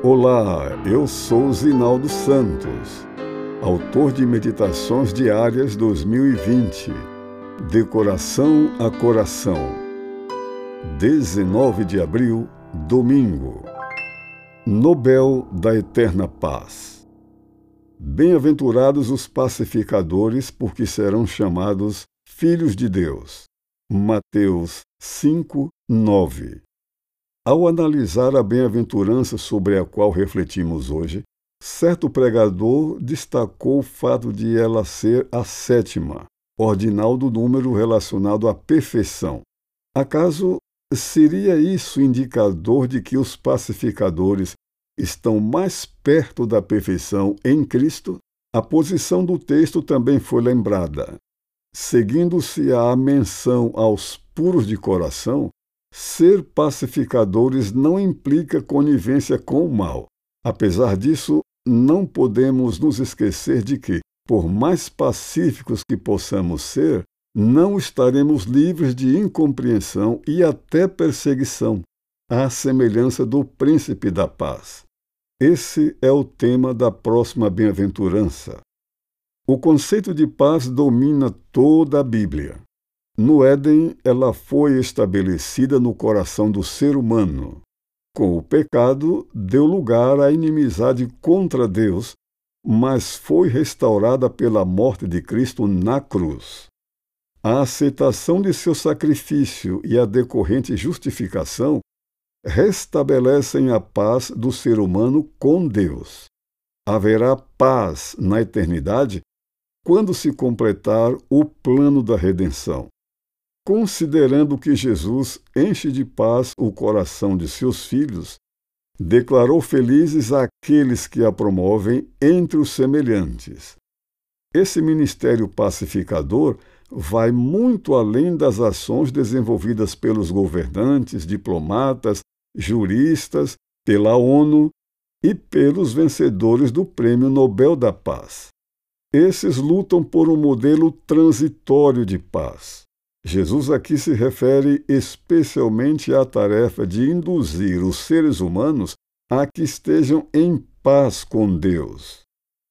Olá, eu sou Zinaldo Santos, autor de Meditações Diárias 2020, de coração a coração. 19 de abril, domingo. Nobel da Eterna Paz. Bem-aventurados os pacificadores, porque serão chamados filhos de Deus. Mateus 5, 9. Ao analisar a bem-aventurança sobre a qual refletimos hoje, certo pregador destacou o fato de ela ser a sétima, ordinal do número relacionado à perfeição. Acaso seria isso indicador de que os pacificadores estão mais perto da perfeição em Cristo? A posição do texto também foi lembrada. Seguindo-se a menção aos puros de coração, Ser pacificadores não implica conivência com o mal. Apesar disso, não podemos nos esquecer de que, por mais pacíficos que possamos ser, não estaremos livres de incompreensão e até perseguição, à semelhança do príncipe da paz. Esse é o tema da próxima bem-aventurança. O conceito de paz domina toda a Bíblia. No Éden, ela foi estabelecida no coração do ser humano. Com o pecado, deu lugar à inimizade contra Deus, mas foi restaurada pela morte de Cristo na cruz. A aceitação de seu sacrifício e a decorrente justificação restabelecem a paz do ser humano com Deus. Haverá paz na eternidade quando se completar o plano da redenção considerando que Jesus enche de paz o coração de seus filhos, declarou felizes aqueles que a promovem entre os semelhantes. Esse ministério pacificador vai muito além das ações desenvolvidas pelos governantes, diplomatas, juristas, pela ONU e pelos vencedores do Prêmio Nobel da Paz. Esses lutam por um modelo transitório de paz. Jesus aqui se refere especialmente à tarefa de induzir os seres humanos a que estejam em paz com Deus.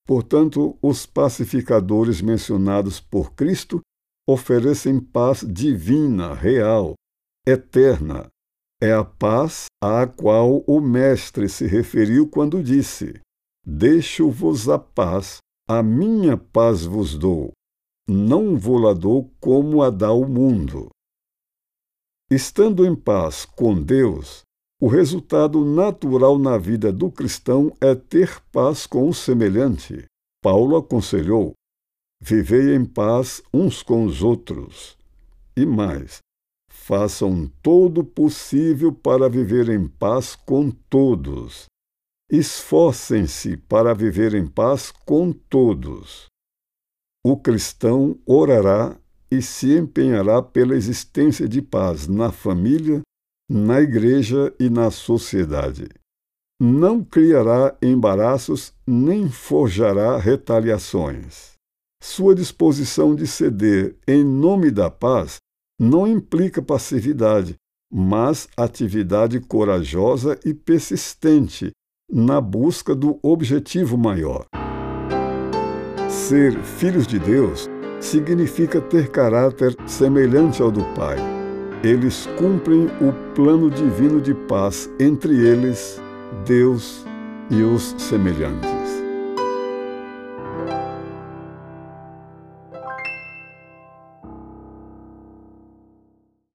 Portanto, os pacificadores mencionados por Cristo oferecem paz divina, real, eterna. É a paz à qual o Mestre se referiu quando disse: Deixo-vos a paz, a minha paz vos dou não vou-la dou como a dá o mundo. Estando em paz com Deus, o resultado natural na vida do cristão é ter paz com o semelhante. Paulo aconselhou: vivei em paz uns com os outros. E mais, façam todo o possível para viver em paz com todos. Esforcem-se para viver em paz com todos o cristão orará e se empenhará pela existência de paz na família, na igreja e na sociedade. Não criará embaraços nem forjará retaliações. Sua disposição de ceder em nome da paz não implica passividade, mas atividade corajosa e persistente na busca do objetivo maior. Ser filhos de Deus significa ter caráter semelhante ao do Pai. Eles cumprem o plano divino de paz entre eles, Deus e os semelhantes.